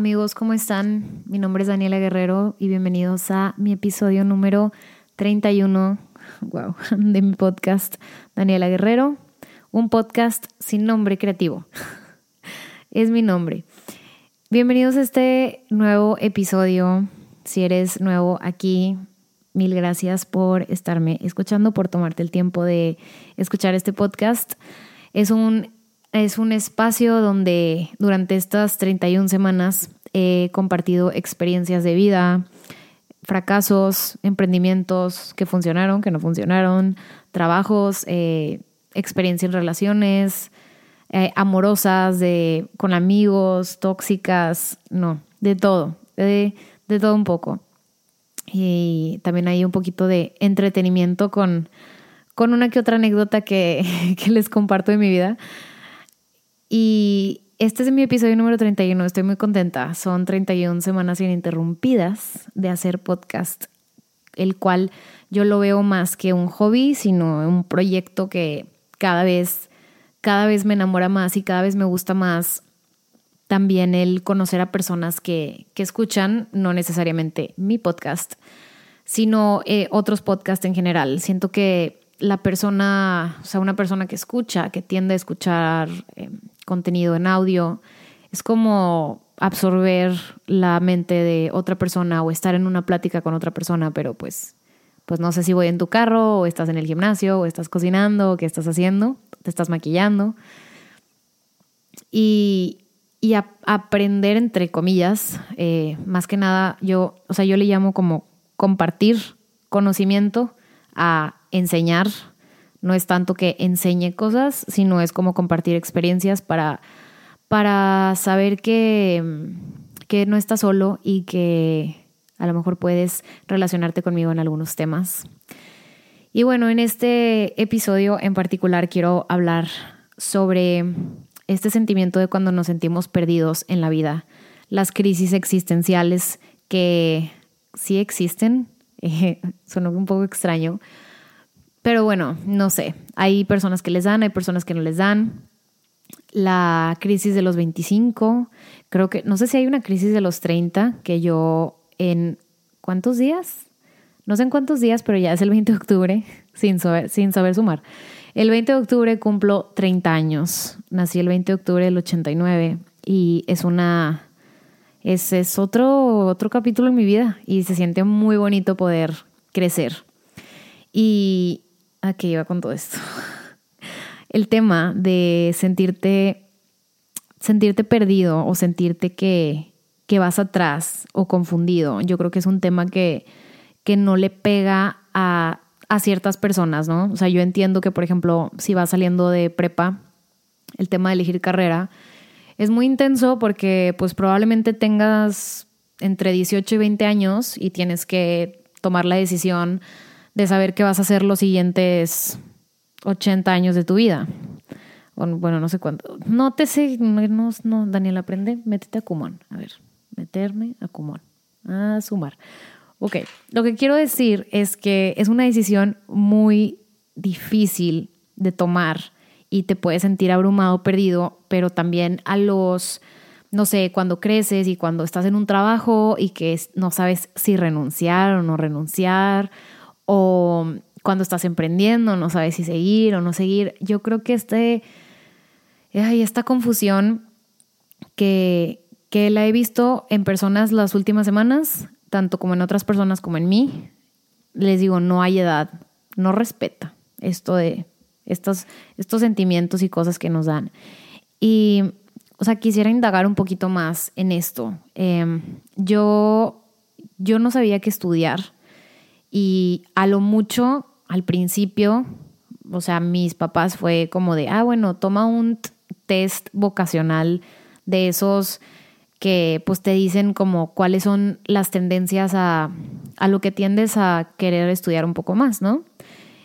Amigos, ¿cómo están? Mi nombre es Daniela Guerrero y bienvenidos a mi episodio número 31 wow, de mi podcast Daniela Guerrero, un podcast sin nombre creativo. es mi nombre. Bienvenidos a este nuevo episodio. Si eres nuevo aquí, mil gracias por estarme escuchando, por tomarte el tiempo de escuchar este podcast. Es un, es un espacio donde durante estas 31 semanas he compartido experiencias de vida, fracasos, emprendimientos que funcionaron, que no funcionaron, trabajos, eh, experiencias en relaciones, eh, amorosas, de, con amigos, tóxicas, no, de todo, de, de todo un poco. Y también hay un poquito de entretenimiento con, con una que otra anécdota que, que les comparto de mi vida. Y este es mi episodio número 31. Estoy muy contenta. Son 31 semanas ininterrumpidas de hacer podcast, el cual yo lo veo más que un hobby, sino un proyecto que cada vez, cada vez me enamora más y cada vez me gusta más también el conocer a personas que, que escuchan, no necesariamente mi podcast, sino eh, otros podcasts en general. Siento que la persona, o sea, una persona que escucha, que tiende a escuchar eh, contenido en audio, es como absorber la mente de otra persona o estar en una plática con otra persona, pero pues, pues no sé si voy en tu carro o estás en el gimnasio o estás cocinando o qué estás haciendo, te estás maquillando. Y, y aprender entre comillas, eh, más que nada yo, o sea, yo le llamo como compartir conocimiento a enseñar no es tanto que enseñe cosas, sino es como compartir experiencias para, para saber que, que no estás solo y que a lo mejor puedes relacionarte conmigo en algunos temas. Y bueno, en este episodio en particular quiero hablar sobre este sentimiento de cuando nos sentimos perdidos en la vida, las crisis existenciales que sí existen, eh, sonó un poco extraño, pero bueno, no sé, hay personas que les dan, hay personas que no les dan. La crisis de los 25, creo que, no sé si hay una crisis de los 30, que yo en, ¿cuántos días? No sé en cuántos días, pero ya es el 20 de octubre, sin saber, sin saber sumar. El 20 de octubre cumplo 30 años. Nací el 20 de octubre del 89 y es una... Es, es otro, otro capítulo en mi vida y se siente muy bonito poder crecer. Y, ¿A qué iba con todo esto? El tema de sentirte, sentirte perdido o sentirte que, que vas atrás o confundido, yo creo que es un tema que, que no le pega a, a ciertas personas, ¿no? O sea, yo entiendo que, por ejemplo, si vas saliendo de prepa, el tema de elegir carrera es muy intenso porque pues probablemente tengas entre 18 y 20 años y tienes que tomar la decisión de saber qué vas a hacer los siguientes 80 años de tu vida. Bueno, no sé cuánto. No te sé, no, no, Daniel, aprende, métete a Kumon. A ver, meterme a Kumon. A sumar. Ok, lo que quiero decir es que es una decisión muy difícil de tomar y te puedes sentir abrumado, perdido, pero también a los, no sé, cuando creces y cuando estás en un trabajo y que no sabes si renunciar o no renunciar o cuando estás emprendiendo, no sabes si seguir o no seguir. Yo creo que este, hay esta confusión que, que la he visto en personas las últimas semanas, tanto como en otras personas como en mí, les digo, no hay edad, no respeta esto de estos, estos sentimientos y cosas que nos dan. Y, o sea, quisiera indagar un poquito más en esto. Em, yo, yo no sabía qué estudiar y a lo mucho, al principio, o sea, mis papás fue como de, ah, bueno, toma un test vocacional de esos que pues te dicen como cuáles son las tendencias a, a lo que tiendes a querer estudiar un poco más, ¿no?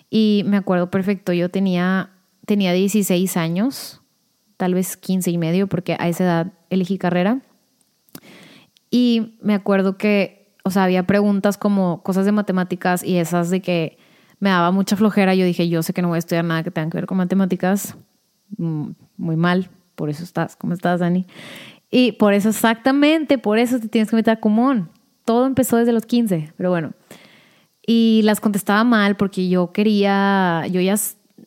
Y me acuerdo perfecto, yo tenía, tenía 16 años, tal vez 15 y medio, porque a esa edad elegí carrera. Y me acuerdo que o sea, había preguntas como cosas de matemáticas y esas de que me daba mucha flojera. Yo dije, yo sé que no voy a estudiar nada que tenga que ver con matemáticas. Mm, muy mal, por eso estás, ¿cómo estás, Dani? Y por eso exactamente, por eso te tienes que meter a Kumon. Todo empezó desde los 15, pero bueno. Y las contestaba mal porque yo quería, yo ya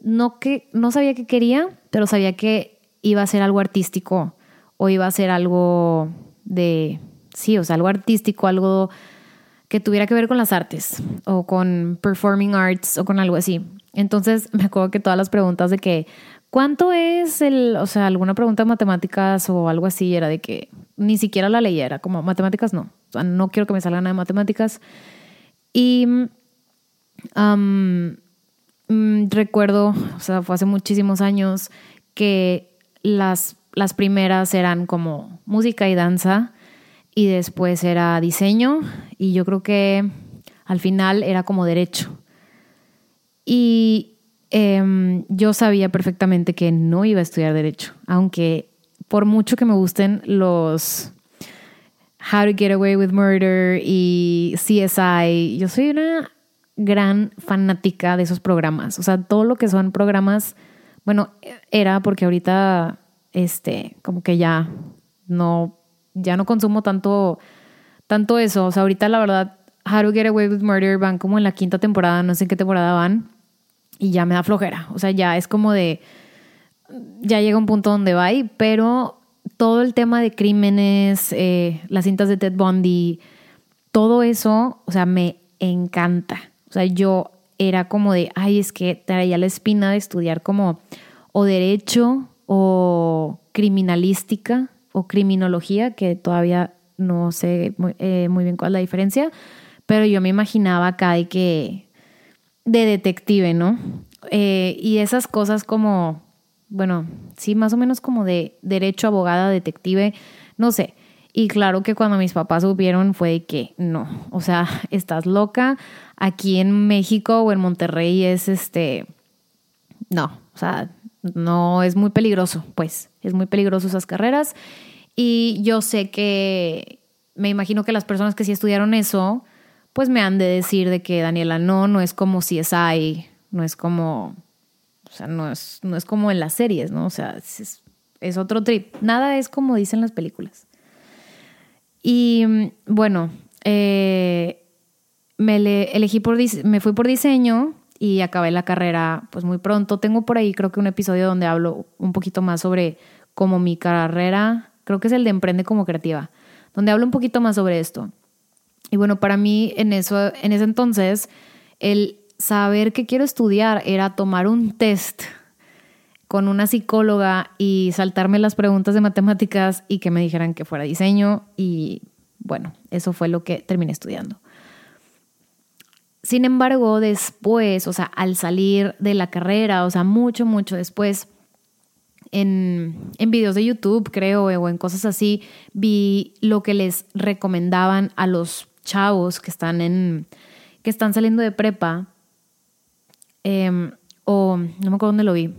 no, que, no sabía qué quería, pero sabía que iba a ser algo artístico o iba a ser algo de, sí, o sea, algo artístico, algo que tuviera que ver con las artes o con performing arts o con algo así. Entonces me acuerdo que todas las preguntas de que, ¿cuánto es el, o sea, alguna pregunta de matemáticas o algo así era de que ni siquiera la leyera, como matemáticas no, o sea, no quiero que me salga nada de matemáticas. Y mm, recuerdo, o sea, fue hace muchísimos años que las, las primeras eran como música y danza y después era diseño y yo creo que al final era como derecho. Y em, yo sabía perfectamente que no iba a estudiar derecho, aunque por mucho que me gusten los How to Get Away with Murder y CSI, yo soy una gran fanática de esos programas. O sea, todo lo que son programas, bueno, era porque ahorita, este, como que ya no ya no consumo tanto, tanto eso. O sea, ahorita la verdad, How to Get Away with Murder van como en la quinta temporada, no sé en qué temporada van, y ya me da flojera. O sea, ya es como de, ya llega un punto donde va, pero todo el tema de crímenes, eh, las cintas de Ted Bundy, todo eso, o sea, me encanta. O sea, yo era como de, ay, es que traía la espina de estudiar como o derecho o criminalística criminología, que todavía no sé eh, muy, bien cuál es la diferencia, pero yo me imaginaba acá de que de detective, ¿no? Eh, y esas cosas como, bueno, sí, más o menos como de derecho, abogada, detective, no sé. Y claro que cuando mis papás supieron fue que no, o sea, estás loca. Aquí en México o en Monterrey es este, no, o sea, no es muy peligroso, pues es muy peligroso esas carreras. Y yo sé que, me imagino que las personas que sí estudiaron eso, pues me han de decir de que Daniela, no, no es como CSI, no es como, o sea, no es, no es como en las series, ¿no? O sea, es, es otro trip. Nada es como dicen las películas. Y bueno, eh, me le, elegí por, me fui por diseño y acabé la carrera pues muy pronto. Tengo por ahí creo que un episodio donde hablo un poquito más sobre cómo mi carrera, creo que es el de Emprende como Creativa, donde hablo un poquito más sobre esto. Y bueno, para mí en, eso, en ese entonces, el saber que quiero estudiar era tomar un test con una psicóloga y saltarme las preguntas de matemáticas y que me dijeran que fuera diseño y bueno, eso fue lo que terminé estudiando. Sin embargo, después, o sea, al salir de la carrera, o sea, mucho, mucho después, en, en videos de YouTube, creo, o en cosas así, vi lo que les recomendaban a los chavos que están en que están saliendo de prepa em, o no me acuerdo dónde lo vi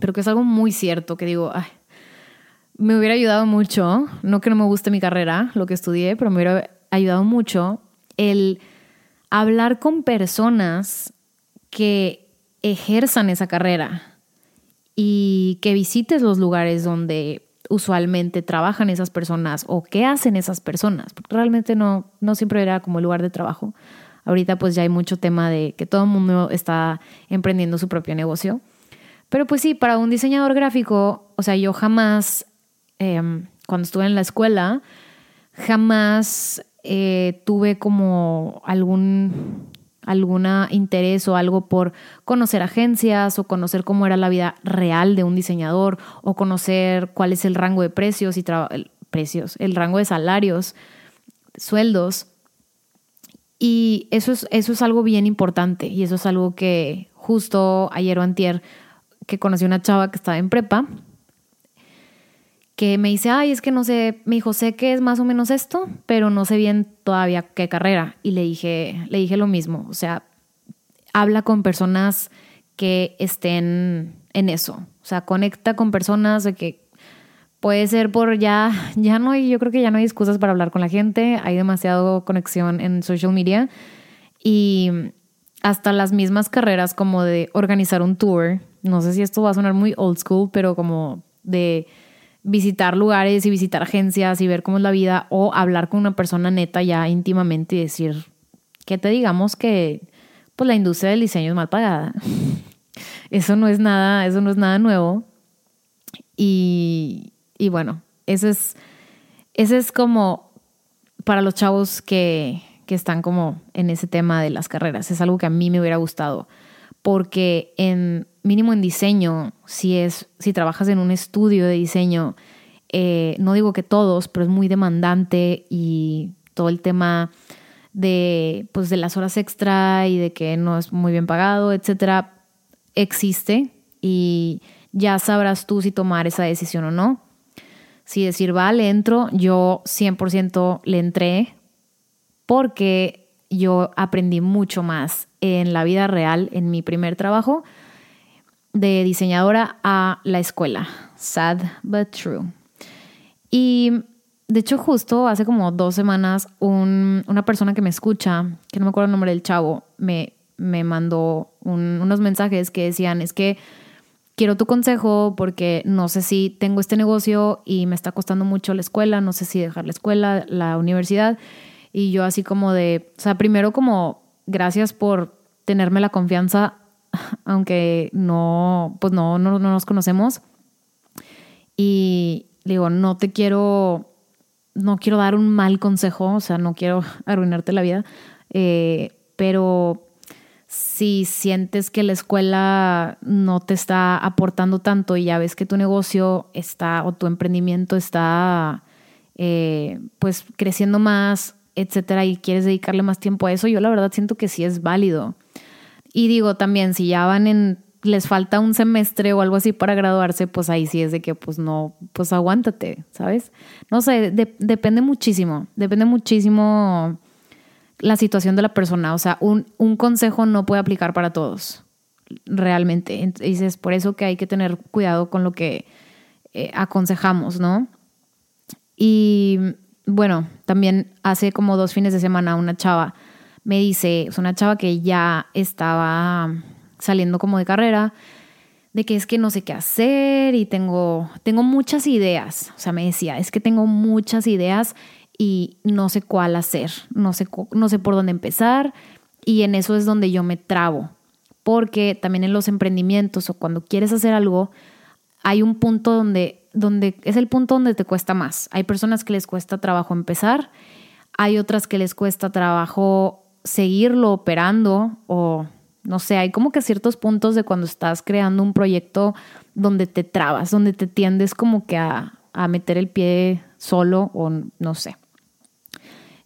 pero que es algo muy cierto que digo me hubiera ayudado mucho no que no me guste mi carrera lo que estudié pero me hubiera ayudado mucho el hablar con personas que ejerzan esa carrera y que visites los lugares donde usualmente trabajan esas personas o qué hacen esas personas, porque realmente no, no siempre era como lugar de trabajo. Ahorita pues ya hay mucho tema de que todo el mundo está emprendiendo su propio negocio. Pero pues sí, para un diseñador gráfico, o sea, yo jamás, em, cuando estuve en la escuela, jamás eh, tuve como algún alguna interés o algo por conocer agencias o conocer cómo era la vida real de un diseñador o conocer cuál es el rango de precios y precios, el rango de salarios, sueldos. Y eso es, eso es algo bien importante y eso es algo que justo ayer o antier que conocí una chava que estaba en prepa que me dice, ay, es que no sé, me dijo, sé que es más o menos esto, pero no sé bien todavía qué carrera. Y le dije, le dije lo mismo, o sea, habla con personas que estén en eso, o sea, conecta con personas de que puede ser por ya, ya no hay, yo creo que ya no hay excusas para hablar con la gente, hay demasiado conexión en social media y hasta las mismas carreras como de organizar un tour, no sé si esto va a sonar muy old school, pero como de visitar lugares y visitar agencias y ver cómo es la vida o hablar con una persona neta ya íntimamente y decir que te digamos que pues la industria del diseño es mal pagada. Eso no es nada, eso no es nada nuevo. Y, y bueno, ese es, es como para los chavos que, que están como en ese tema de las carreras. Es algo que a mí me hubiera gustado. Porque en mínimo en diseño, si es, si trabajas en un estudio de diseño, eh, no digo que todos, pero es muy demandante y todo el tema de, pues, de las horas extra y de que no es muy bien pagado, etcétera, existe y ya sabrás tú si tomar esa decisión o no. Si decir, vale, entro, yo 100% le entré porque yo aprendí mucho más en la vida real, en mi primer trabajo de diseñadora a la escuela. Sad but true. Y de hecho, justo hace como dos semanas, una persona que me escucha, que no me acuerdo el nombre del chavo, me, me mandó unos mensajes que decían, es que quiero tu consejo porque no sé si tengo este negocio y me está costando mucho la escuela, no sé si dejar la escuela, la universidad. Y yo así como de, o sea, primero como gracias por tenerme la confianza, aunque no, pues no, no, no nos conocemos. Y digo, no te quiero, no quiero dar un mal consejo, o sea, no quiero arruinarte la vida, eh, pero si sientes que la escuela no te está aportando tanto y ya ves que tu negocio está o tu emprendimiento está eh, pues creciendo más, etcétera, y quieres dedicarle más tiempo a eso, yo la verdad siento que sí es válido. Y digo también, si ya van en, les falta un semestre o algo así para graduarse, pues ahí sí es de que pues no, pues aguántate, ¿sabes? No sé, depende muchísimo, depende muchísimo la situación de la persona. O sea, un, un consejo no puede aplicar para todos, realmente. Entonces, es por eso que hay que tener cuidado con lo que eh, aconsejamos, ¿no? Y bueno, también hace como dos fines de semana una chava me dice, es una chava que ya estaba saliendo como de carrera, de que es que no sé qué hacer y tengo, tengo muchas ideas. O sea, me decía, es que tengo muchas ideas y no sé cuál hacer, no sé, no sé por dónde empezar y en eso es donde yo me trabo, porque también en los emprendimientos o cuando quieres hacer algo, hay un punto donde, donde es el punto donde te cuesta más. Hay personas que les cuesta trabajo empezar, hay otras que les cuesta trabajo seguirlo operando o no sé, hay como que ciertos puntos de cuando estás creando un proyecto donde te trabas, donde te tiendes como que a, a meter el pie solo o no sé.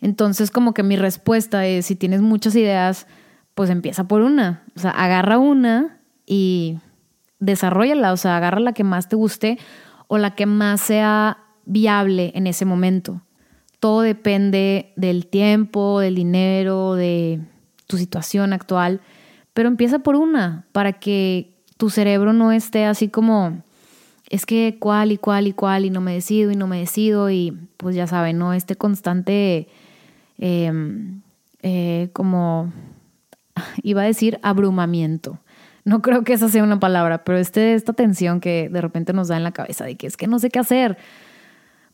Entonces, como que mi respuesta es, si tienes muchas ideas, pues empieza por una. O sea, agarra una y desarrollala. O sea, agarra la que más te guste o la que más sea viable en ese momento. Todo depende del tiempo, del dinero, de tu situación actual. Pero empieza por una para que tu cerebro no esté así como, es que cuál y cuál y cuál y no me decido y no me decido y pues ya saben, ¿no? Este constante Em, eh, como, iba a decir, abrumamiento. No creo que esa sea una palabra, pero este, esta tensión que de repente nos da en la cabeza de que es que no sé qué hacer.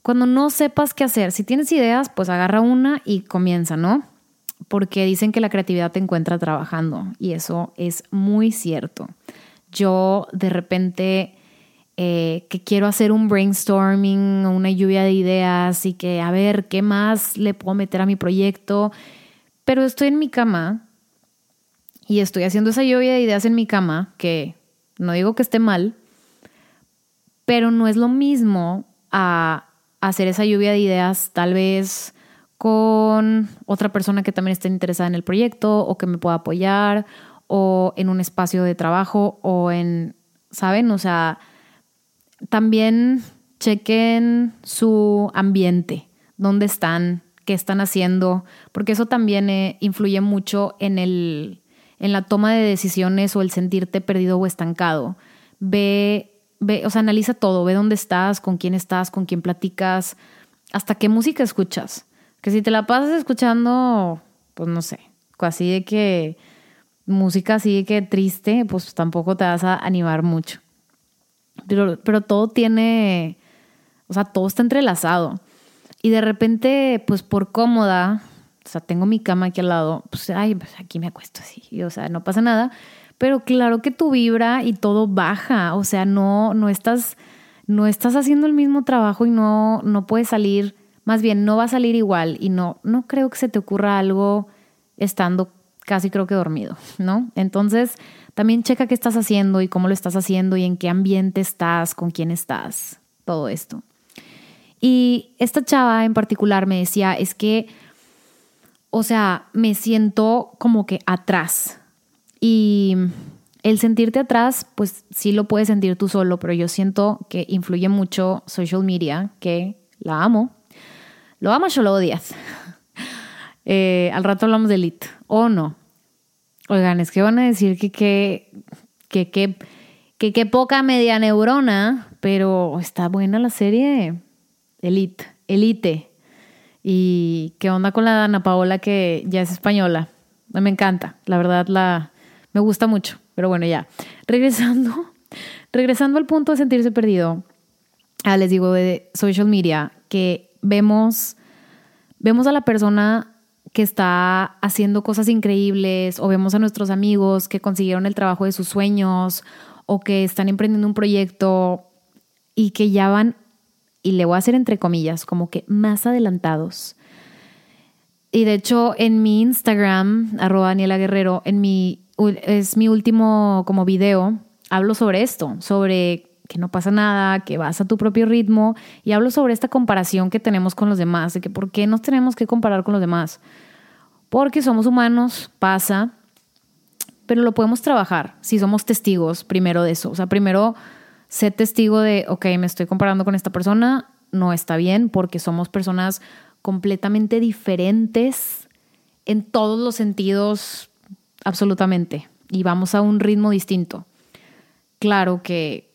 Cuando no sepas qué hacer, si tienes ideas, pues agarra una y comienza, ¿no? Porque dicen que la creatividad te encuentra trabajando y eso es muy cierto. Yo de repente eh, que quiero hacer un brainstorming, una lluvia de ideas y que a ver qué más le puedo meter a mi proyecto, pero estoy en mi cama y estoy haciendo esa lluvia de ideas en mi cama, que no digo que esté mal, pero no es lo mismo a hacer esa lluvia de ideas tal vez con otra persona que también esté interesada en el proyecto o que me pueda apoyar o en un espacio de trabajo o en, ¿saben? O sea, también chequen su ambiente, dónde están, qué están haciendo, porque eso también eh, influye mucho en, el, en la toma de decisiones o el sentirte perdido o estancado. Ve, ve, o sea, analiza todo, ve dónde estás, con quién estás, con quién platicas, hasta qué música escuchas. Que si te la pasas escuchando, pues no sé, así de que música así de que triste, pues tampoco te vas a animar mucho. Pero, todo tiene, O sea, todo está entrelazado. Y de repente, pues por cómoda, o sea, tengo mi cama aquí al lado, pues, ay, pues aquí me acuesto así, y, o sea, no pasa nada. Pero claro que tu vibra y todo baja, o sea, no, no estás, no estás haciendo el mismo trabajo y no, no puedes salir, más bien no va a salir igual y no, no creo que se te ocurra algo estando casi creo que dormido, ¿no? Entonces, también checa qué estás haciendo y cómo lo estás haciendo y en qué ambiente estás, con quién estás, todo esto. Y esta chava en particular me decía, es que o sea, me siento como que atrás. Y el sentirte atrás, pues sí lo puedes sentir tú solo, pero yo siento que influye mucho social media, que la amo. ¿Lo amas o lo odias? Al rato hablamos de Elite. ¿O no? Oigan, es que van a decir que qué que, que, que, que, poca media neurona, pero está buena la serie Elite. Elite. ¿Y qué onda con la Ana Paola que ya es española? Me encanta, la verdad la me gusta mucho, pero bueno, ya. Regresando, regresando al punto de sentirse perdido. Ah, les digo de social media que vemos vemos a la persona que está haciendo cosas increíbles o vemos a nuestros amigos que consiguieron el trabajo de sus sueños o que están emprendiendo un proyecto y que ya van y le voy a hacer entre comillas, como que más adelantados. Y de hecho en mi Instagram, arroba Daniela Guerrero, en mi, es mi último como video, hablo sobre esto, sobre que no pasa nada, que vas a tu propio ritmo y hablo sobre esta comparación que tenemos con los demás, de que por qué nos tenemos que comparar con los demás. Porque somos humanos, pasa, pero lo podemos trabajar si somos testigos primero de eso. O sea, primero sé testigo de, ok, me estoy comparando con esta persona, no está bien porque somos personas completamente diferentes en todos los sentidos, absolutamente, y vamos a un ritmo distinto. Claro que,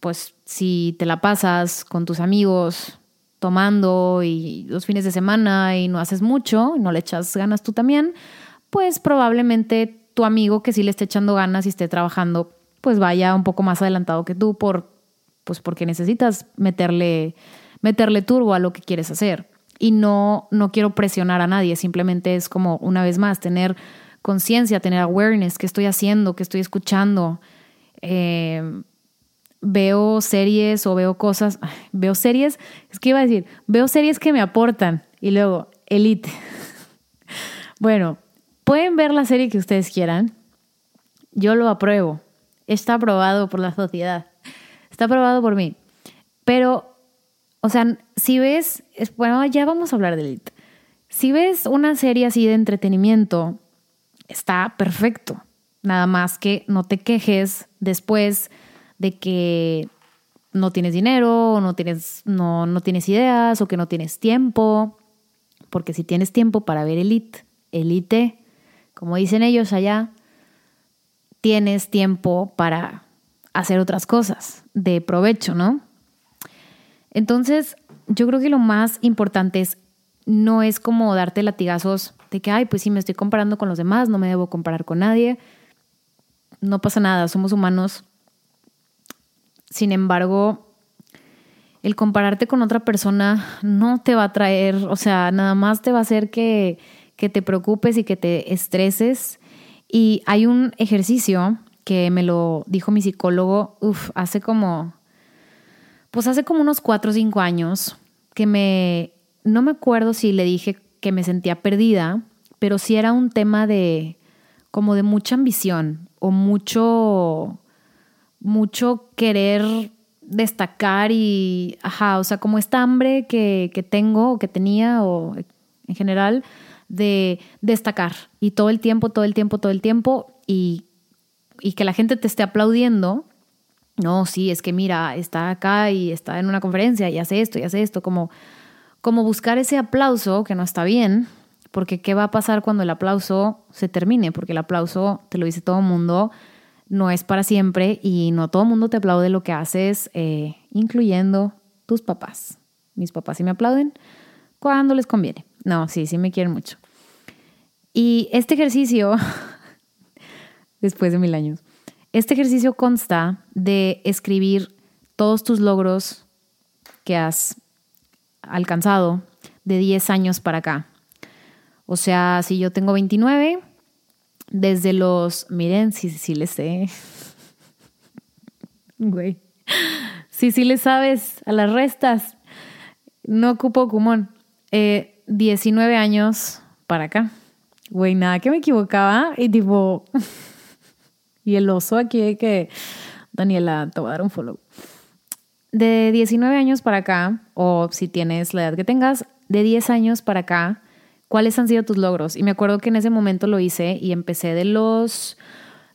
pues, si te la pasas con tus amigos tomando y los fines de semana y no haces mucho, no le echas ganas tú también, pues probablemente tu amigo que sí le esté echando ganas y esté trabajando pues vaya un poco más adelantado que tú por, pues porque necesitas meterle, meterle turbo a lo que quieres hacer. Y no, no quiero presionar a nadie, simplemente es como una vez más tener conciencia, tener awareness, qué estoy haciendo, qué estoy escuchando. Eh, veo series o veo cosas, veo series, es que iba a decir, veo series que me aportan y luego, Elite. bueno, pueden ver la serie que ustedes quieran, yo lo apruebo, está aprobado por la sociedad, está aprobado por mí. Pero, o sea, si ves, bueno, ya vamos a hablar de Elite. Si ves una serie así de entretenimiento, está perfecto. Nada más que no te quejes después de que no tienes dinero, o no tienes, no, no tienes ideas, o que no tienes tiempo. Porque si tienes tiempo para ver Elite, Elite, como dicen ellos allá, tienes tiempo para hacer otras cosas de provecho, ¿no? Entonces, yo creo que lo más importante es no es como darte latigazos de que, ay, pues sí, me estoy comparando con los demás, no me debo comparar con nadie. No pasa nada, somos humanos. Sin embargo, el compararte con otra persona no te va a traer, o sea, nada más te va a hacer que, que te preocupes y que te estreses y hay un ejercicio que me lo dijo mi psicólogo, uf, hace como, pues hace como unos cuatro o cinco años, que me, no me acuerdo si le dije que me sentía perdida, pero sí era un tema de, como de mucha ambición o mucho, mucho querer destacar y, ajá, o sea, como esta hambre que, que tengo o que tenía o en general de destacar y todo el tiempo, todo el tiempo, todo el tiempo y, y que la gente te esté aplaudiendo. No, sí, es que mira, está acá y está en una conferencia y hace esto y hace esto, como, como buscar ese aplauso que no está bien, porque ¿qué va a pasar cuando el aplauso se termine? Porque el aplauso, te lo dice todo el mundo, no es para siempre y no todo el mundo te aplaude lo que haces, eh, incluyendo tus papás. Mis papás sí me aplauden cuando les conviene. No, sí, sí me quieren mucho. Y este ejercicio, después de mil años, este ejercicio consta de escribir todos tus logros que has alcanzado de 10 años para acá. O sea, si yo tengo 29, desde los, miren, sí, sí les sé. Güey. Sí, sí le sabes a las restas. No ocupo cumón. Eh, 19 años para acá. Güey, nada que me equivocaba. Y tipo. y el oso aquí que. Daniela, te voy a dar un follow. De 19 años para acá, o si tienes la edad que tengas, de 10 años para acá, ¿cuáles han sido tus logros? Y me acuerdo que en ese momento lo hice y empecé de los.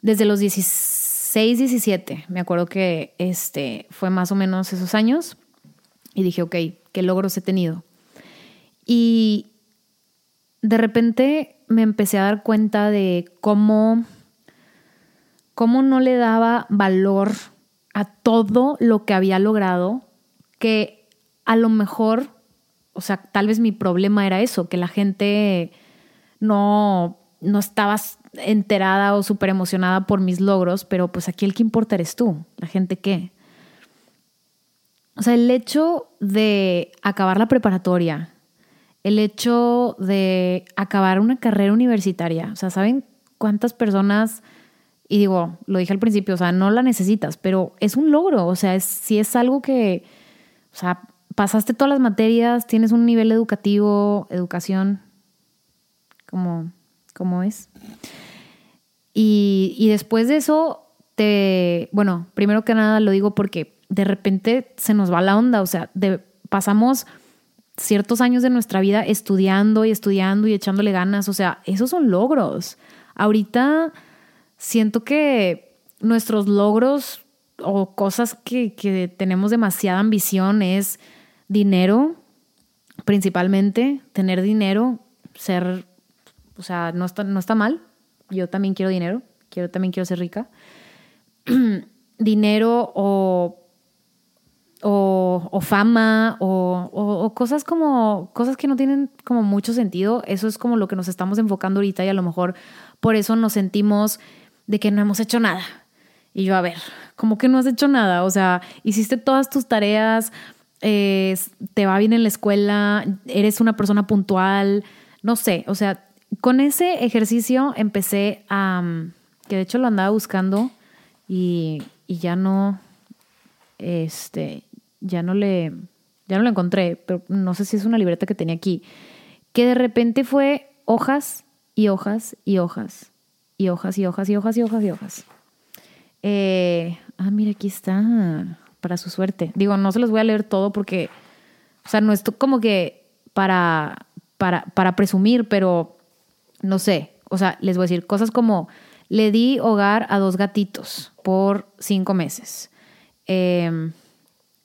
Desde los 16, 17. Me acuerdo que este fue más o menos esos años. Y dije, ok, ¿qué logros he tenido? Y de repente me empecé a dar cuenta de cómo, cómo no le daba valor a todo lo que había logrado, que a lo mejor, o sea, tal vez mi problema era eso, que la gente no, no estaba enterada o súper emocionada por mis logros, pero pues aquí el que importa eres tú, la gente qué. O sea, el hecho de acabar la preparatoria, el hecho de acabar una carrera universitaria. O sea, ¿saben cuántas personas? Y digo, lo dije al principio, o sea, no la necesitas, pero es un logro. O sea, si es algo que, o sea, pasaste todas las materias, tienes un nivel educativo, educación, como, como es. Y, después de eso, te, bueno, primero que nada lo digo porque de repente se nos va la onda, o sea, pasamos ciertos años de nuestra vida estudiando y estudiando y echándole ganas. O sea, esos son logros. Ahorita siento que nuestros logros o cosas que, que tenemos demasiada ambición es dinero, principalmente, tener dinero, ser, o sea, no está, no está mal. Yo también quiero dinero, quiero, también quiero ser rica. dinero o o, fama o, cosas como cosas que no tienen como mucho sentido. Eso es como lo que nos estamos enfocando ahorita y a lo mejor por eso nos sentimos de que no hemos hecho nada. Y yo, a ver, como que no has hecho nada? O sea, hiciste todas tus tareas, eh, te va bien en la escuela, eres una persona puntual, no sé, o sea, con ese ejercicio empecé a, que de hecho lo andaba buscando y, y ya no, este, ya no le, ya no lo encontré, pero no sé si es una libreta que tenía aquí, que de repente fue hojas y hojas y hojas y hojas y hojas y hojas y hojas y hojas. Eh, ah, mira, aquí está, para su suerte. Digo, no se los voy a leer todo porque, o sea, no es como que para, para, para presumir, pero no sé, o sea, les voy a decir cosas como, le di hogar a dos gatitos por cinco meses. Eh,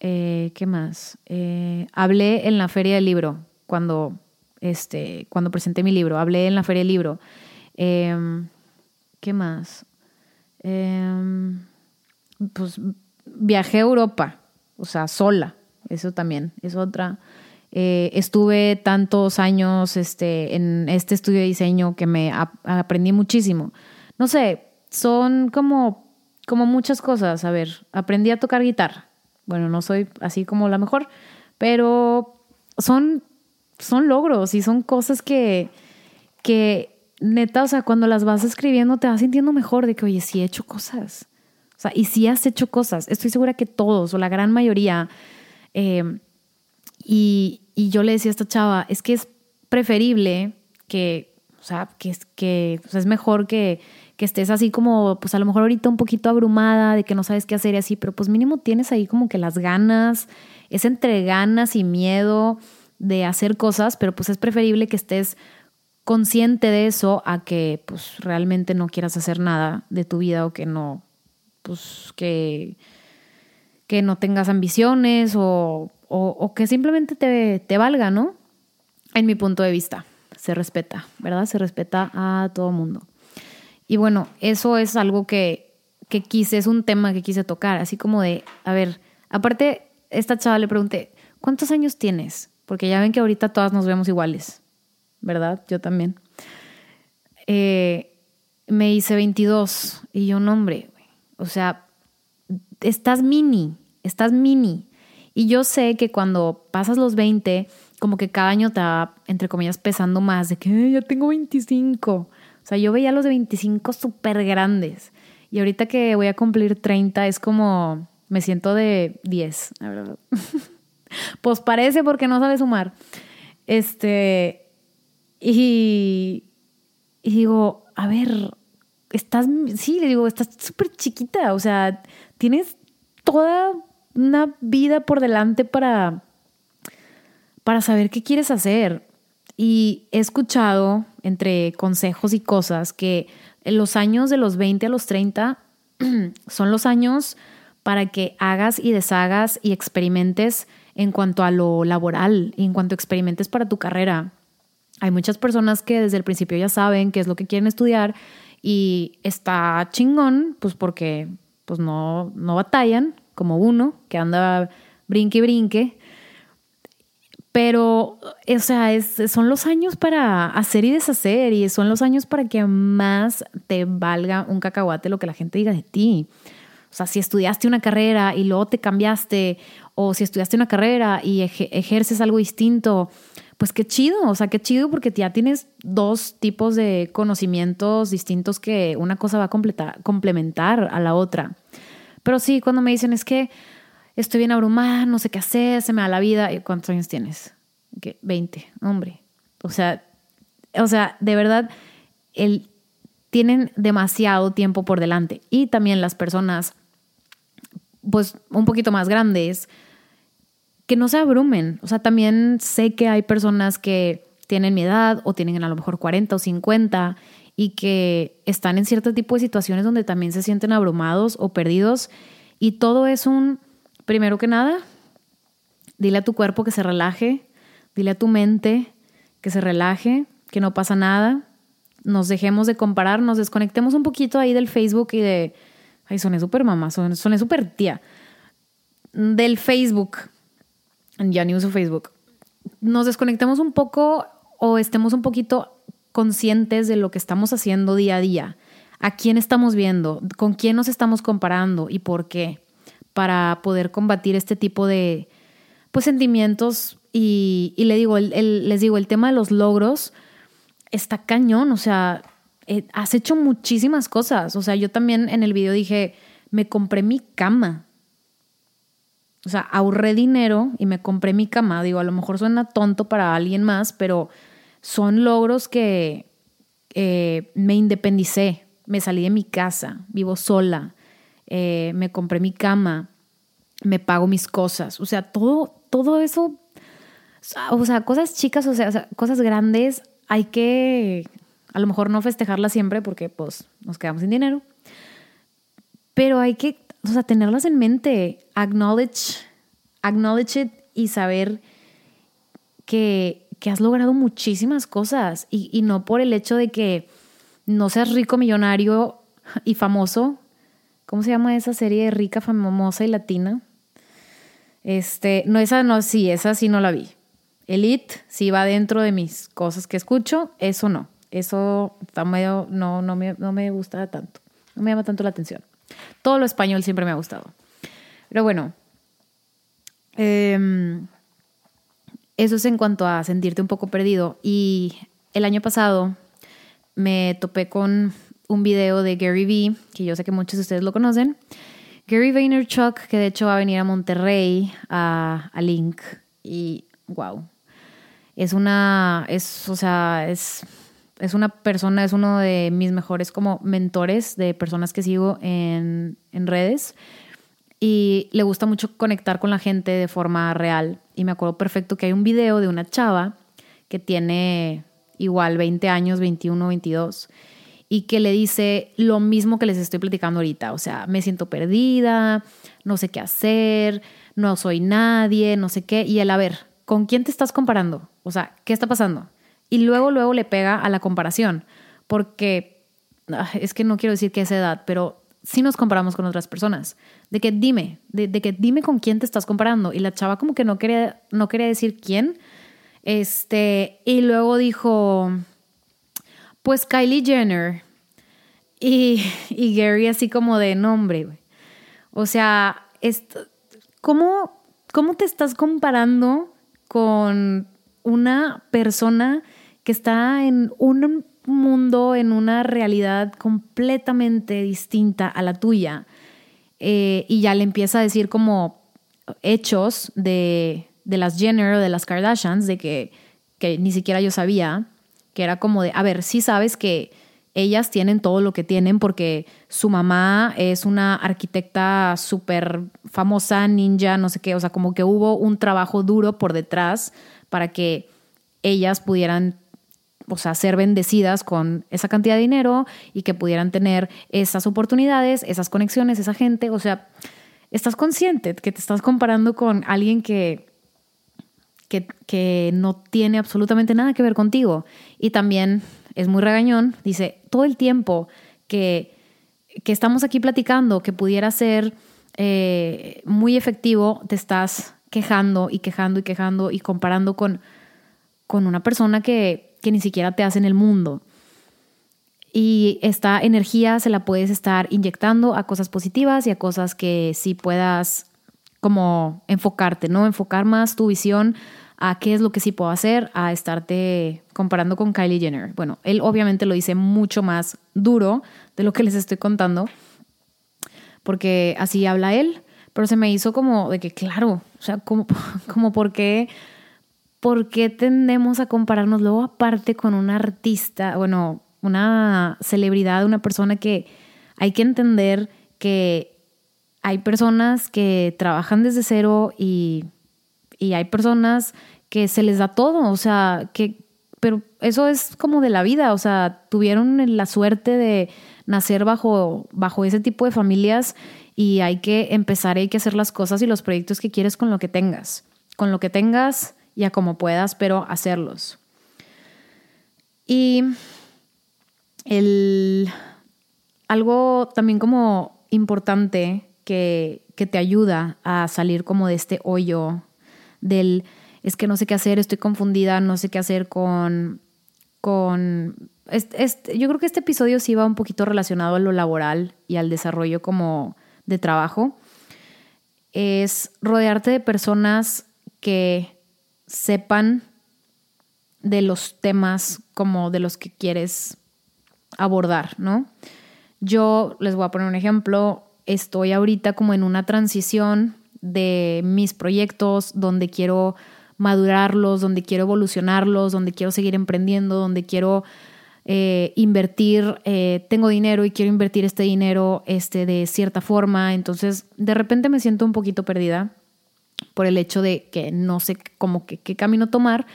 eh, ¿Qué más? Eh, hablé en la feria del libro, cuando, este, cuando presenté mi libro, hablé en la feria del libro. ¿Qué más? Em, pues viajé a Europa, o sea, sola, eso también, es otra. Eh, estuve tantos años este, en este estudio de diseño que me aprendí muchísimo. No sé, son como, como muchas cosas. A ver, aprendí a tocar guitarra bueno, no soy así como la mejor, pero son, son logros y son cosas que, que neta, o sea, cuando las vas escribiendo te vas sintiendo mejor de que, oye, sí he hecho cosas. O sea, y sí has hecho cosas. Estoy segura que todos o la gran mayoría. Eh, y, y, yo le decía a esta chava, es que es preferible que, o sea, que, que o sea, es mejor que, que estés así como, pues a lo mejor ahorita un poquito abrumada, de que no sabes qué hacer y así, pero pues mínimo tienes ahí como que las ganas, es entre ganas y miedo de hacer cosas, pero pues es preferible que estés consciente de eso a que pues realmente no quieras hacer nada de tu vida o que no, pues que, que no tengas ambiciones o, o, que simplemente te, te valga, ¿no? En mi punto de vista, se respeta, ¿verdad? Se respeta a todo mundo. Y bueno, eso es algo que, que quise, es un tema que quise tocar, así como de, a ver, aparte, esta chava le pregunté, ¿cuántos años tienes? Porque ya ven que ahorita todas nos vemos iguales, ¿verdad? Yo también. Eh, me hice 22 y yo, no, hombre, o sea, estás mini, estás mini. Y yo sé que cuando pasas los 20, como que cada año te va, entre comillas, pesando más, de que ya tengo 25. O sea, yo veía los de 25 súper grandes. Y ahorita que voy a cumplir 30 es como, me siento de 10, la verdad. pues parece porque no sabe sumar. Este, y, y digo, a ver, estás, sí, le digo, estás súper chiquita, o sea, tienes toda una vida por delante para, para saber qué quieres hacer. Y he escuchado entre consejos y cosas que los años de los 20 a los 30 son los años para que hagas y deshagas y experimentes en cuanto a lo laboral, y en cuanto experimentes para tu carrera. Hay muchas personas que desde el principio ya saben qué es lo que quieren estudiar y está chingón, pues porque pues no, no batallan como uno que anda brinque y brinque. Pero, o sea, son los años para hacer y deshacer y son los años para que más te valga un cacahuate lo que la gente diga de ti. O sea, si estudiaste una carrera y luego te cambiaste, o si estudiaste una carrera y ejerces algo distinto, pues qué chido, o sea, qué chido porque ya tienes dos tipos de conocimientos distintos que una cosa va a completar, complementar a la otra. Pero sí, cuando me dicen es que estoy bien abrumada, no sé qué hacer, se me da la vida, ¿cuántos años tienes? ¿Qué? 20, hombre. O sea, o sea, de verdad, el, tienen demasiado tiempo por delante. Y también las personas, pues un poquito más grandes, que no se abrumen. O sea, también sé que hay personas que tienen mi edad o tienen a lo mejor 40 o 50 y que están en cierto tipo de situaciones donde también se sienten abrumados o perdidos. Y todo es un, primero que nada, dile a tu cuerpo que se relaje, dile a tu mente que se relaje, que no pasa nada, nos dejemos de comparar, nos desconectemos un poquito ahí del Facebook y de, ay, soné súper mamá, soné, súper tía, del Facebook ya ni uso Facebook, nos desconectemos un poco o estemos un poquito conscientes de lo que estamos haciendo día a día, a quién estamos viendo, con quién nos estamos comparando y por qué, para poder combatir este tipo de pues, sentimientos. Y, le digo, les digo, el tema de los logros está cañón, o sea, eh, has hecho muchísimas cosas, o sea, yo también en el video dije, me compré mi cama, o sea, ahorré dinero y me compré mi cama. Digo, a lo mejor suena tonto para alguien más, pero son logros que eh, me independicé, me salí de mi casa, vivo sola, eh, me compré mi cama, me pago mis cosas. O sea, todo, todo eso, o sea, cosas chicas, o sea, cosas grandes, hay que a lo mejor no festejarlas siempre porque pues nos quedamos sin dinero. Pero hay que o sea, tenerlas en mente, acknowledge, acknowledge it y saber que, has logrado muchísimas cosas y, y no por el hecho de que no seas rico, millonario y famoso. ¿Cómo se llama esa serie rica, famosa y latina? Este, no, esa no, sí, esa sí no la vi. Elite sí va dentro de mis cosas que escucho, eso no. Eso está medio, no, no, me, no me gusta tanto. No me llama tanto la atención. Todo lo español siempre me ha gustado. Pero bueno, em, eso es en cuanto a sentirte un poco perdido. Y el año pasado me topé con un video de Gary Vee, que yo sé que muchos de ustedes lo conocen. Gary Vaynerchuk, que de hecho va a venir a Monterrey a, a Link. Y wow. Es una, es, o sea, es es una persona, es uno de mis mejores como mentores de personas que sigo en, redes y le gusta mucho conectar con la gente de forma real. Y me acuerdo perfecto que hay un video de una chava que tiene igual 20 años, 21, 22, y que le dice lo mismo que les estoy platicando ahorita. O sea, me siento perdida, no sé qué hacer, no soy nadie, no sé qué. Y él, a ver, ¿con quién te estás comparando? O sea, ¿qué está pasando? Y luego, luego le pega a la comparación, porque ah, es que no quiero decir que es edad, pero sí nos comparamos con otras personas. De que dime, de, que dime con quién te estás comparando. Y la chava como que no quería, no quería decir quién. Este, y luego dijo, pues Kylie Jenner. Y, y Gary así como de nombre, O sea, ¿cómo, ¿cómo te estás comparando con una persona que está en un mundo, en una realidad completamente distinta a la tuya? Eh, y ya le empieza a decir como hechos de, de las Jenner o de las Kardashians, de que, que ni siquiera yo sabía, que era como de, a ver, sí sabes que ellas tienen todo lo que tienen porque su mamá es una arquitecta súper famosa, ninja, no sé qué, o sea, como que hubo un trabajo duro por detrás para que ellas pudieran, o sea, ser bendecidas con esa cantidad de dinero y que pudieran tener esas oportunidades, esas conexiones, esa gente, o sea, estás consciente que te estás comparando con alguien que que, no tiene absolutamente nada que ver contigo. Y también es muy regañón, dice, todo el tiempo que, que estamos aquí platicando, que pudiera ser eh, muy efectivo, te estás quejando y quejando y quejando y comparando con, con una persona que, que ni siquiera te hace en el mundo. Y esta energía se la puedes estar inyectando a cosas positivas y a cosas que sí puedas como enfocarte, ¿no? Enfocar más tu visión a qué es lo que sí puedo hacer, a estarte comparando con Kylie Jenner. Bueno, él obviamente lo dice mucho más duro de lo que les estoy contando, porque así habla él, pero se me hizo como de que, claro, o sea, como, como por qué, por qué tendemos a compararnos luego aparte con un artista, bueno, una celebridad, una persona que hay que entender que hay personas que trabajan desde cero y y hay personas que se les da todo, o sea, que, pero eso es como de la vida, o sea, tuvieron la suerte de nacer bajo, bajo ese tipo de familias y hay que empezar, hay que hacer las cosas y los proyectos que quieres con lo que tengas, con lo que tengas y a como puedas, pero hacerlos. Y el, algo también como importante que, que te ayuda a salir como de este hoyo del es que no sé qué hacer, estoy confundida, no sé qué hacer con... con yo creo que este episodio sí va un poquito relacionado a lo laboral y al desarrollo como de trabajo. Es rodearte de personas que sepan de los temas como de los que quieres abordar, ¿no? Yo les voy a poner un ejemplo. Estoy ahorita como en una transición de mis proyectos, donde quiero madurarlos, donde quiero evolucionarlos, donde quiero seguir emprendiendo, donde quiero eh, invertir, eh, tengo dinero y quiero invertir este dinero este, de cierta forma. Entonces, de repente me siento un poquito perdida por el hecho de que no sé cómo que, qué camino tomar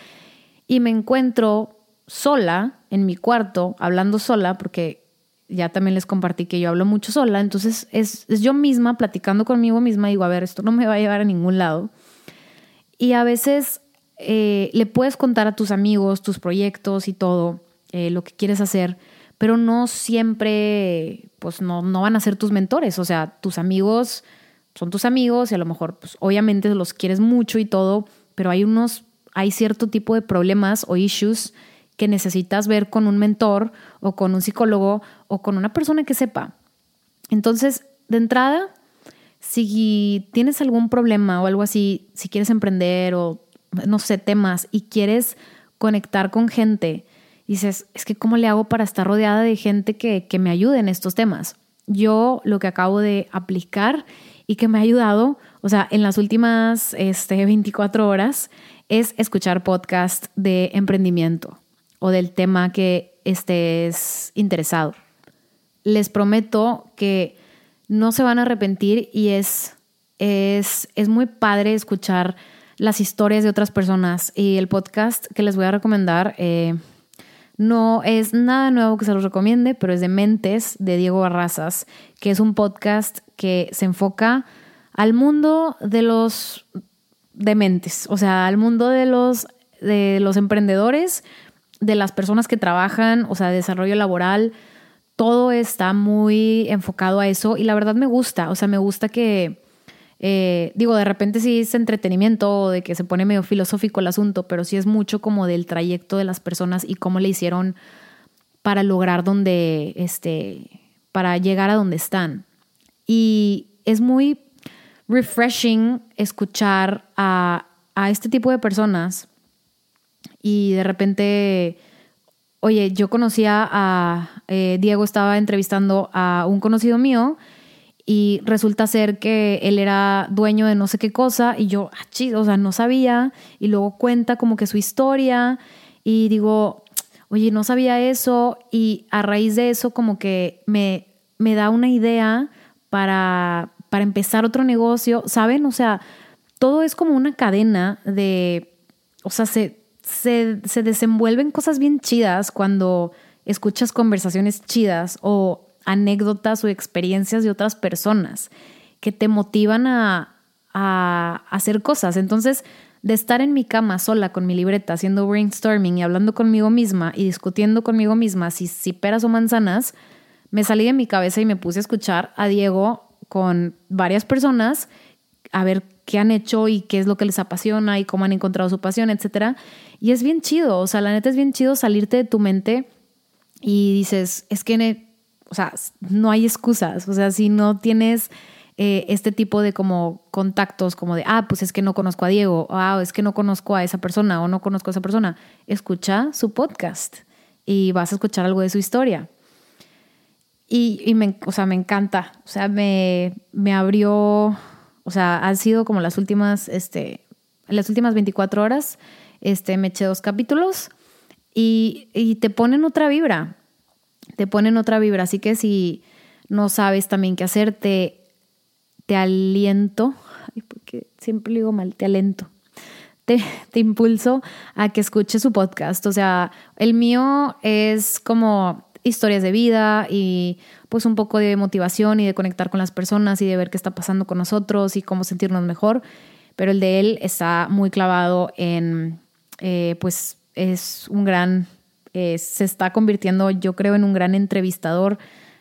y me encuentro sola en mi cuarto, hablando sola, porque ya también les compartí que yo hablo mucho sola, entonces es, yo misma platicando conmigo misma, digo, a ver, esto no me va a llevar a ningún lado. Y a veces eh, le puedes contar a tus amigos tus proyectos y todo, eh, lo que quieres hacer, pero no siempre, pues no, no van a ser tus mentores, o sea, tus amigos son tus amigos y a lo mejor, pues obviamente los quieres mucho y todo, pero hay unos, hay cierto tipo de problemas o issues que necesitas ver con un mentor o con un psicólogo o con una persona que sepa. Entonces, de entrada, si tienes algún problema o algo así, si quieres emprender o no sé, temas y quieres conectar con gente, dices, es que ¿cómo le hago para estar rodeada de gente que, que me ayude en estos temas? Yo lo que acabo de aplicar y que me ha ayudado, o sea, en las últimas este, 24 horas, es escuchar podcast de emprendimiento o del tema que estés interesado. Les prometo que no se van a arrepentir y es, es, es muy padre escuchar las historias de otras personas y el podcast que les voy a recomendar eh, no es nada nuevo que se los recomiende, pero es de Mentes de Diego Barrazas, que es un podcast que se enfoca al mundo de los dementes, o sea, al mundo de los, de los emprendedores, de las personas que trabajan, o sea, desarrollo laboral, todo está muy enfocado a eso y la verdad me gusta, o sea, me gusta que, eh, digo, de repente sí es entretenimiento, de que se pone medio filosófico el asunto, pero sí es mucho como del trayecto de las personas y cómo le hicieron para lograr donde, este, para llegar a donde están. Y es muy, refreshing escuchar a, a este tipo de personas y de repente, oye, yo conocía a, eh, Diego estaba entrevistando a un conocido mío y resulta ser que él era dueño de no sé qué cosa y yo, ah, o sea, no sabía y luego cuenta como que su historia y digo, oye, no sabía eso y a raíz de eso como que me, me da una idea para, para empezar otro negocio, ¿saben? O sea, todo es como una cadena de, o sea, se, se, se desenvuelven cosas bien chidas cuando escuchas conversaciones chidas o anécdotas o experiencias de otras personas que te motivan a, a hacer cosas. Entonces, de estar en mi cama sola con mi libreta haciendo brainstorming y hablando conmigo misma y discutiendo conmigo misma si, si peras o manzanas, me salí de mi cabeza y me puse a escuchar a Diego con varias personas a ver qué han hecho y qué es lo que les apasiona y cómo han encontrado su pasión, etc. Y es bien chido, o sea, la neta es bien chido salirte de tu mente y dices, es que, o sea, no hay excusas, o sea, si no tienes eh, este tipo de como contactos, como de, ah, pues es que no conozco a Diego, ah, es que no conozco a esa persona o no conozco a esa persona, escucha su podcast y vas a escuchar algo de su historia. Y, me, o sea, me encanta, o sea, me, me abrió, o sea, han sido como las últimas, este, las últimas 24 horas, este, me eché dos capítulos y, te ponen otra vibra, te ponen otra vibra. Así que si no sabes también qué hacer, te, aliento, porque siempre digo mal, te alento. Te, te, impulso a que escuches su podcast. O sea, el mío es como historias de vida y pues un poco de motivación y de conectar con las personas y de ver qué está pasando con nosotros y cómo sentirnos mejor. Pero el de él está muy clavado en eh, pues es un gran, eh, se está convirtiendo yo creo en un gran entrevistador.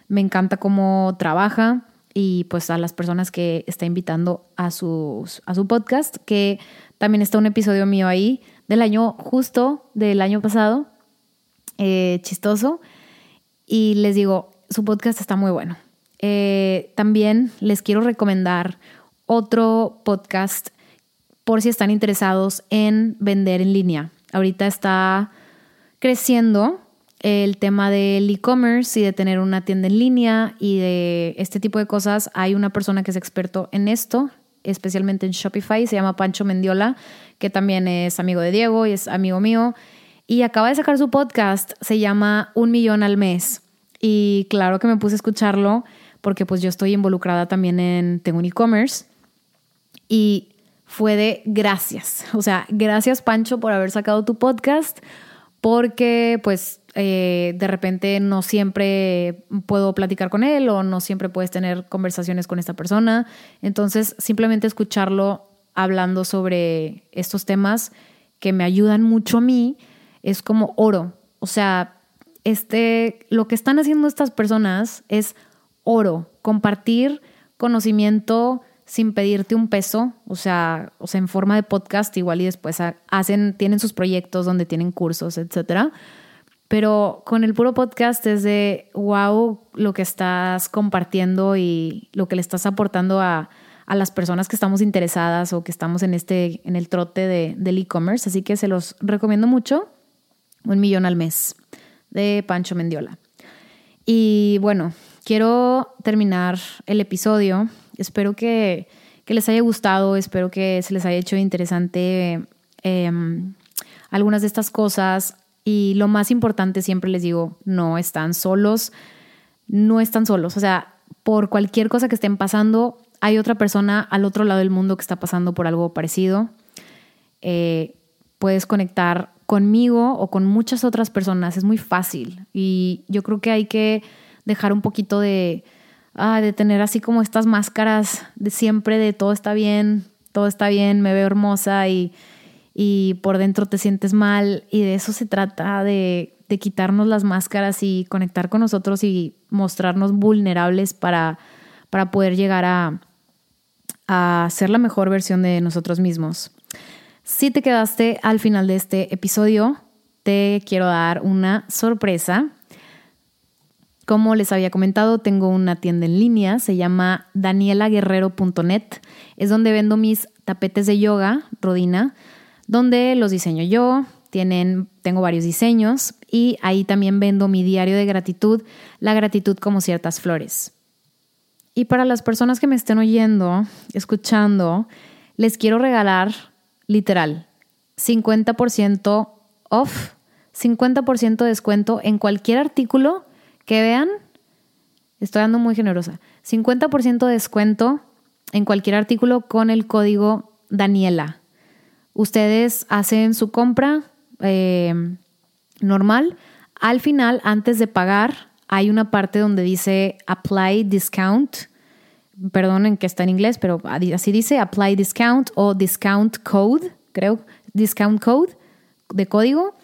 Me encanta cómo trabaja y pues a las personas que está invitando a, a su podcast, que también está un episodio mío ahí del año justo del año pasado, eh, chistoso. Y les digo, su podcast está muy bueno. Eh, también les quiero recomendar otro podcast por si están interesados en vender en línea. Ahorita está creciendo el tema del e-commerce y de tener una tienda en línea y de este tipo de cosas. Hay una persona que es experto en esto, especialmente en Shopify, se llama Pancho Mendiola, que también es amigo de Diego y es amigo mío. Y acaba de sacar su podcast, se llama Un Millón al Mes. Y claro que me puse a escucharlo porque pues yo estoy involucrada también en, tengo un e-commerce. Y fue de gracias. O sea, gracias Pancho por haber sacado tu podcast, porque pues eh, de repente no siempre puedo platicar con él o no siempre puedes tener conversaciones con esta persona. Entonces, simplemente escucharlo hablando sobre estos temas que me ayudan mucho a mí es como oro. O sea, este, lo que están haciendo estas personas es oro, compartir conocimiento sin pedirte un peso, o sea, o sea, en forma de podcast igual y después hacen, tienen sus proyectos donde tienen cursos, etcétera. Pero con el puro podcast es de wow lo que estás compartiendo y lo que le estás aportando a, a las personas que estamos interesadas o que estamos en este, en el trote de, del e-commerce. Así que se los recomiendo mucho. Un millón al mes de Pancho Mendiola. Y bueno, quiero terminar el episodio espero que, les haya gustado, espero que se les haya hecho interesante em, algunas de estas cosas. Y lo más importante, siempre les digo, no están solos, no están solos. O sea, por cualquier cosa que estén pasando, hay otra persona al otro lado del mundo que está pasando por algo parecido. Eh, puedes conectar conmigo o con muchas otras personas, es muy fácil. Y yo creo que hay que dejar un poquito de, ah, de tener así como estas máscaras de siempre de todo está bien, todo está bien, me veo hermosa y, y por dentro te sientes mal. Y de eso se trata, de, de quitarnos las máscaras y conectar con nosotros y mostrarnos vulnerables para, para poder llegar a, a ser la mejor versión de nosotros mismos. Si te quedaste al final de este episodio, te quiero dar una sorpresa Como les había comentado, tengo una tienda en línea, se llama danielaguerrero.net. Es donde vendo mis tapetes de yoga, Rodina, donde los diseño yo. Tienen, tengo varios diseños y ahí también vendo mi diario de gratitud, la gratitud como ciertas flores. Y para las personas que me estén oyendo, escuchando, les quiero regalar literal 50% off, 50% de descuento en cualquier artículo que vean. Estoy dando muy generosa. 50% de descuento en cualquier artículo con el código Daniela. Ustedes hacen su compra eh, normal. Al final, antes de pagar, hay una parte donde dice Apply Discount. Perdonen que está en inglés, pero así dice Apply Discount o Discount Code, creo, Discount Code de código.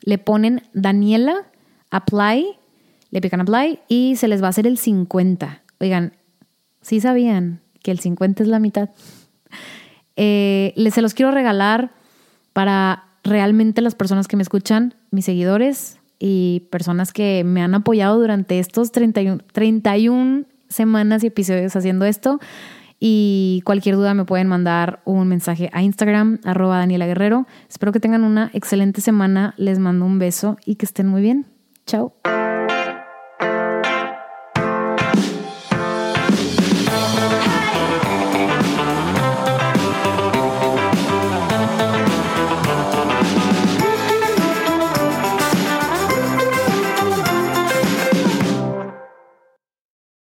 Le ponen Daniela, Apply, le pican Apply y se les va a hacer el 50. Oigan, ¿sí sabían que el 50 es la mitad? Eh, se los quiero regalar para realmente las personas que me escuchan, mis seguidores, y personas que me han apoyado durante estos 31, 31 semanas y episodios haciendo esto. Y cualquier duda me pueden mandar un mensaje a Instagram, arroba Daniela Guerrero. Espero que tengan una excelente semana. Les mando un beso y que estén muy bien. Chao.